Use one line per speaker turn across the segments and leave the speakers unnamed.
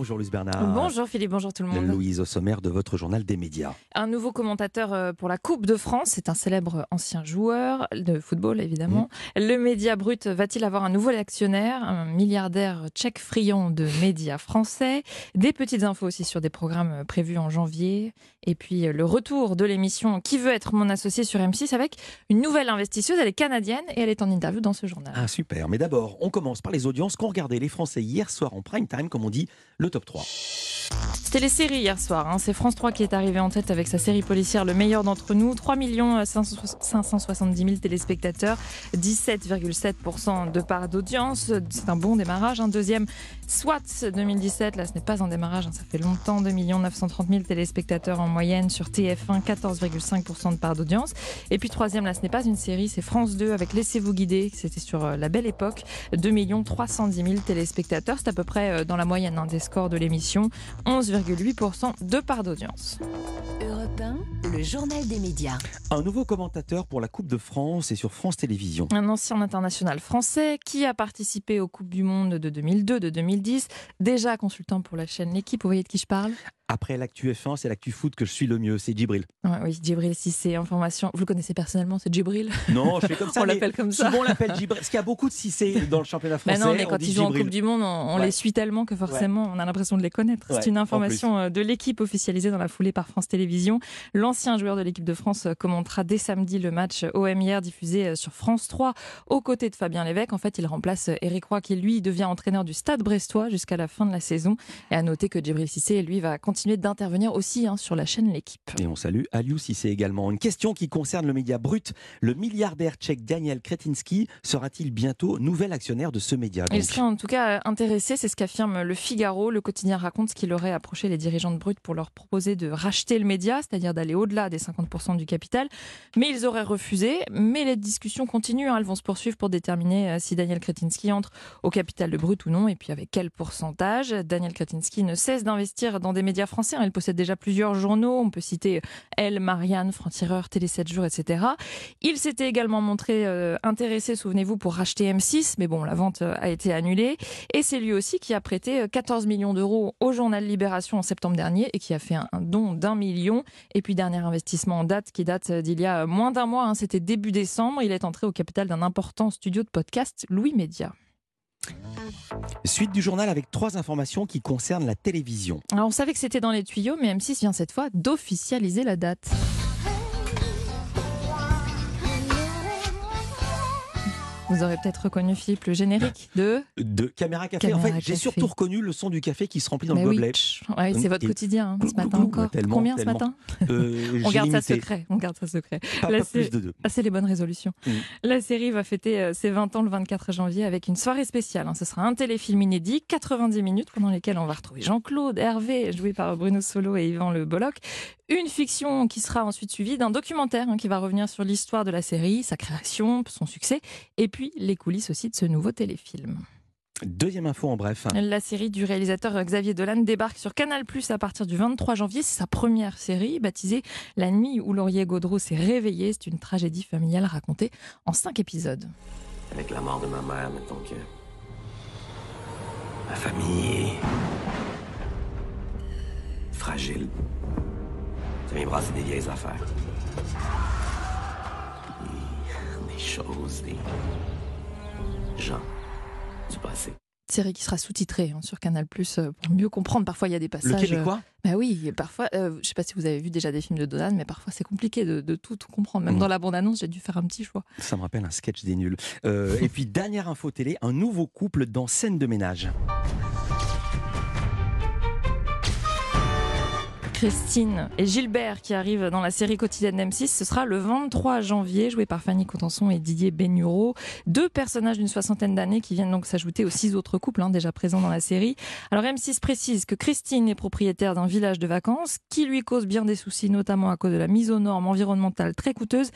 Bonjour Luce Bernard.
Bonjour Philippe, bonjour tout le monde.
Louise au sommaire de votre journal des médias.
Un nouveau commentateur euh, pour la Coupe de France, c'est un célèbre ancien joueur de football évidemment. Mmh. Le média brut va-t-il avoir un nouveau actionnaire, un milliardaire tchèque friand de médias français Des petites infos aussi sur des programmes prévus en janvier. Et puis euh, le retour de l'émission Qui veut être mon associé sur M6 avec une nouvelle investisseuse, elle est canadienne et elle est en interview dans ce journal.
Ah super, mais d'abord on commence par les audiences qu'ont regardé les Français hier soir en prime time, comme on dit, le top 3.
C'était les séries hier soir. Hein. C'est France 3 qui est arrivé en tête avec sa série policière Le meilleur d'entre nous. 3 570 000 téléspectateurs, 17,7% de part d'audience. C'est un bon démarrage. Un deuxième, SWAT 2017. Là, ce n'est pas un démarrage, hein. ça fait longtemps. 2 930 000 téléspectateurs en moyenne sur TF1, 14,5% de part d'audience. Et puis troisième, là, ce n'est pas une série, c'est France 2 avec Laissez-vous guider. C'était sur euh, la belle époque. 2 310 000 téléspectateurs. C'est à peu près euh, dans la moyenne hein, des scores de l'émission. 11,8% de part d'audience.
Europe 1, le journal des médias.
Un nouveau commentateur pour la Coupe de France et sur France Télévisions.
Un ancien international français qui a participé aux Coupes du Monde de 2002, de 2010, déjà consultant pour la chaîne L'équipe. Vous voyez de qui je parle?
Après l'actu F1, c'est l'actu foot que je suis le mieux, c'est Djibril.
oui, Djibril, si c'est information. Vous le connaissez personnellement, c'est Djibril?
Non, je fais comme ça.
on l'appelle comme ça.
Souvent on l'appelle Djibril. Parce qu'il y a beaucoup de Cissé dans le championnat français.
Mais non, mais quand ils jouent en Coupe du Monde, on, les suit tellement que forcément on a l'impression de les connaître. c'est une information euh, de l'équipe officialisée dans la foulée par France Télévisions. L'ancien joueur de l'équipe de France euh, commentera dès samedi le match OM hier diffusé euh, sur France 3 aux côtés de Fabien Lévesque. En fait, il remplace Eric Roy qui lui devient entraîneur du Stade Brestois jusqu'à la fin de la saison. Et à noter que Djibril Cissé, lui, va continuer d'intervenir aussi hein, sur la chaîne L'équipe.
Et on salue Aliou c'est également. Une question qui concerne le média brut. Le milliardaire tchèque Daniel Kretinsky sera-t-il bientôt nouvel actionnaire de ce média
Il serait en tout cas intéressé, c'est ce qu'affirme Le Figaro. Le quotidien raconte qu'il aurait approché les dirigeants de Brut pour leur proposer de racheter le média, c'est-à-dire d'aller au-delà des 50% du capital. Mais ils auraient refusé. Mais les discussions continuent. Hein. Elles vont se poursuivre pour déterminer euh, si Daniel Kretinsky entre au capital de Brut ou non, et puis avec quel pourcentage. Daniel Kretinsky ne cesse d'investir dans des médias français. Hein. Il possède déjà plusieurs journaux. On peut citer Elle, Marianne, Franc-Tireur, Télé 7 jours, etc. Il s'était également montré euh, intéressé, souvenez-vous, pour racheter M6, mais bon, la vente euh, a été annulée. Et c'est lui aussi qui a prêté 14 euh, millions d'euros au journal Libération en septembre dernier et qui a fait un, don d'un million. Et puis, dernier investissement en date qui date d'il y a moins d'un mois, hein, c'était début décembre. Il est entré au capital d'un important studio de podcast, Louis Média.
Suite du journal avec trois informations qui concernent la télévision.
Alors on savait que c'était dans les tuyaux, mais M6 vient cette fois d'officialiser la date. Vous aurez peut-être reconnu Philippe le générique de
de Caméra Café. en fait, j'ai surtout reconnu le son du café qui se remplit dans le gobelet.
Oui, c'est votre quotidien hein, ce matin encore. Combien ce matin euh, On garde ça secret. On garde ça secret.
plus de deux.
Ah, c'est les bonnes résolutions. Mm. La série va fêter euh, ses 20 ans le 24 janvier avec une soirée spéciale. Hein. Ce sera un téléfilm inédit, 90 minutes pendant lesquelles on va retrouver Jean-Claude, Hervé, joué par Bruno Solo et Yvan Le Bolloc. Une fiction qui sera ensuite suivie d'un documentaire hein, qui va revenir sur l'histoire de la série, sa création, son succès, et puis les coulisses aussi de ce nouveau téléfilm.
Deuxième info en bref.
La série du réalisateur Xavier Dolan débarque sur Canal Plus à partir du 23 janvier. C'est sa première série baptisée La nuit où Laurier Gaudreau s'est réveillé. C'est une tragédie familiale racontée en cinq épisodes.
Avec la mort de ma mère, mettons que ma famille est fragile. Ça vient brasser des vieilles affaires. Des, choses, des gens du passé
série qui sera sous-titrée hein, sur Canal Plus euh, pour mieux comprendre. Parfois, il y a des passages.
Le québécois
euh, bah oui, parfois. Euh, je ne sais pas si vous avez vu déjà des films de Donan, mais parfois c'est compliqué de, tout, comprendre. Même mm. dans la bande-annonce, j'ai dû faire un petit choix.
Ça me rappelle un sketch des nuls. et puis dernière info télé, un nouveau couple dans scène de ménage.
Christine et Gilbert qui arrivent dans la série quotidienne d'M6. Ce sera le 23 janvier, joué par Fanny Contenson et Didier Bénureau. Deux personnages d'une soixantaine d'années qui viennent donc s'ajouter aux six autres couples hein, déjà présents dans la série. Alors M6 précise que Christine est propriétaire d'un village de vacances qui lui cause bien des soucis, notamment à cause de la mise aux normes environnementales très coûteuses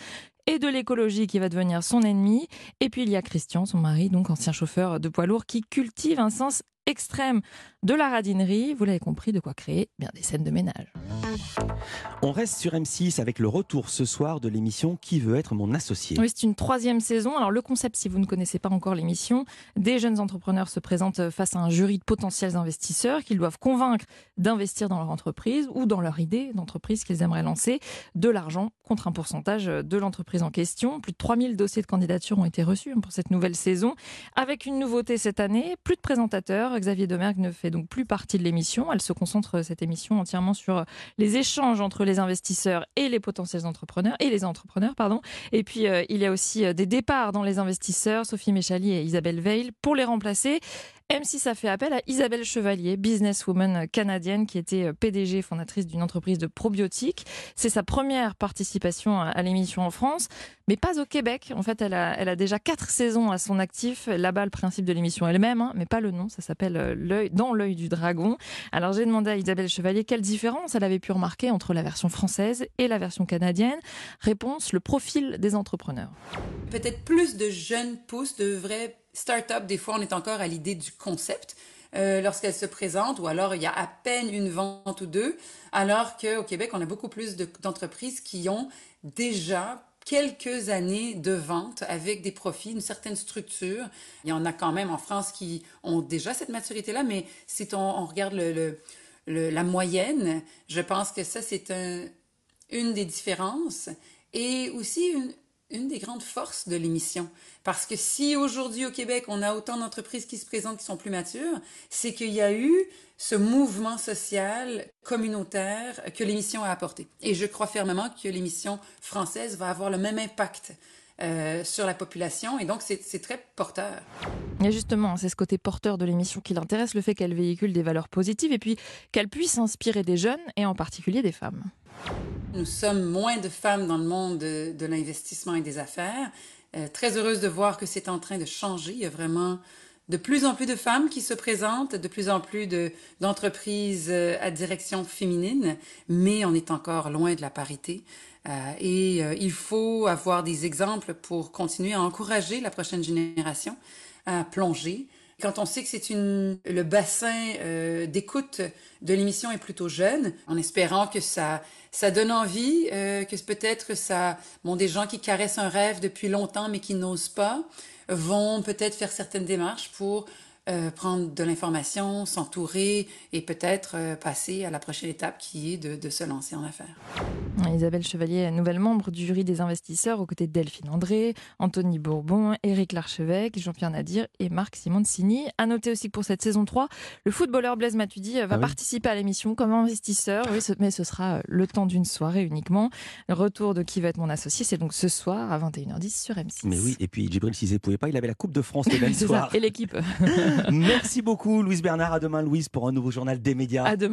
et de l'écologie qui va devenir son ennemi. Et puis il y a Christian, son mari, donc ancien chauffeur de poids lourd, qui cultive un sens extrême de la radinerie. Vous l'avez compris, de quoi créer bien des scènes de ménage.
On reste sur M6 avec le retour ce soir de l'émission Qui veut être mon associé?
Oui, c'est une troisième saison. Alors le concept, si vous ne connaissez pas encore l'émission, des jeunes entrepreneurs se présentent face à un jury de potentiels investisseurs qu'ils doivent convaincre d'investir dans leur entreprise ou dans leur idée d'entreprise qu'ils aimeraient lancer, de l'argent contre un pourcentage de l'entreprise en question. Plus de 3000 dossiers de candidature ont été reçus pour cette nouvelle saison. Avec une nouveauté cette année, plus de présentateurs. Xavier Demergue ne fait donc plus partie de l'émission. Elle se concentre, cette émission, entièrement sur les échanges entre les investisseurs et les potentiels entrepreneurs, et les entrepreneurs, pardon. Et puis, euh, il y a aussi euh, des départs dans les investisseurs, Sophie Méchali et Isabelle Veil. Pour les remplacer, M6 a fait appel à Isabelle Chevalier, businesswoman canadienne qui était euh, PDG fondatrice d'une entreprise de probiotiques. C'est sa première participation à l'émission en France, mais pas au Québec. En fait, elle a, déjà quatre saisons à son actif. Là-bas, le principe de l'émission est le même, hein, mais pas le nom. Ça s'appelle euh, l'œil dans l'œil du dragon. Alors j'ai demandé à Isabelle Chevalier quelle différence elle avait pu remarquer entre la version française et la version canadienne. Réponse le profil des entrepreneurs.
Peut-être plus de jeunes pousses de vrais start-up, des fois, on est encore à l'idée du concept. Euh, lorsqu'elle se présente, ou alors il y a à peine une vente ou deux, alors qu'au Québec, on a beaucoup plus d'entreprises qui ont déjà quelques années de vente avec des profits, une certaine structure. Il y en a quand même en France qui ont déjà cette maturité-là, mais si on, regarde la moyenne, je pense que ça, c'est un, une des différences. Et aussi une, une des grandes forces de l'émission. Parce que si aujourd'hui au Québec, on a autant d'entreprises qui se présentent qui sont plus matures, c'est qu'il y a eu ce mouvement social communautaire que l'émission a apporté. Et je crois fermement que l'émission française va avoir le même impact euh, sur la population et donc c'est très porteur.
Et justement, c'est ce côté porteur de l'émission qui l'intéresse, le fait qu'elle véhicule des valeurs positives et puis qu'elle puisse inspirer des jeunes et en particulier des femmes.
Nous sommes moins de femmes dans le monde de, l'investissement et des affaires. Euh, très heureuse de voir que c'est en train de changer. Il y a vraiment de plus en plus de femmes qui se présentent, de plus en plus d'entreprises euh, à direction féminine, mais on est encore loin de la parité. Euh, et il faut avoir des exemples pour continuer à encourager la prochaine génération à plonger quand on sait que c'est une le bassin euh, d'écoute de l'émission est plutôt jeune, en espérant que ça ça donne envie, euh, que peut-être ça bon des gens qui caressent un rêve depuis longtemps mais qui n'osent pas vont peut-être faire certaines démarches pour euh, prendre de l'information, s'entourer et peut-être euh, passer à la prochaine étape qui est de, de, se lancer en affaires.
Isabelle Chevalier, nouvelle membre du jury des investisseurs aux côtés de Delphine André, Anthony Bourbon, Éric Larchevêque, Jean-Pierre Nadir et Marc Simoncini. À noter aussi que pour cette saison 3, le footballeur Blaise Matuidi euh, va ah participer à l'émission comme investisseur, oui, mais ce sera le temps d'une soirée uniquement. Le retour de qui va être mon associé, c'est donc ce soir à 21h10 sur M6.
Mais oui, et puis Djibril Cizé pouvait pas, il avait la Coupe de France le même soir.
et l'équipe.
Merci beaucoup, Louise Bernard. À demain, Louise, pour un nouveau journal des médias.
À demain.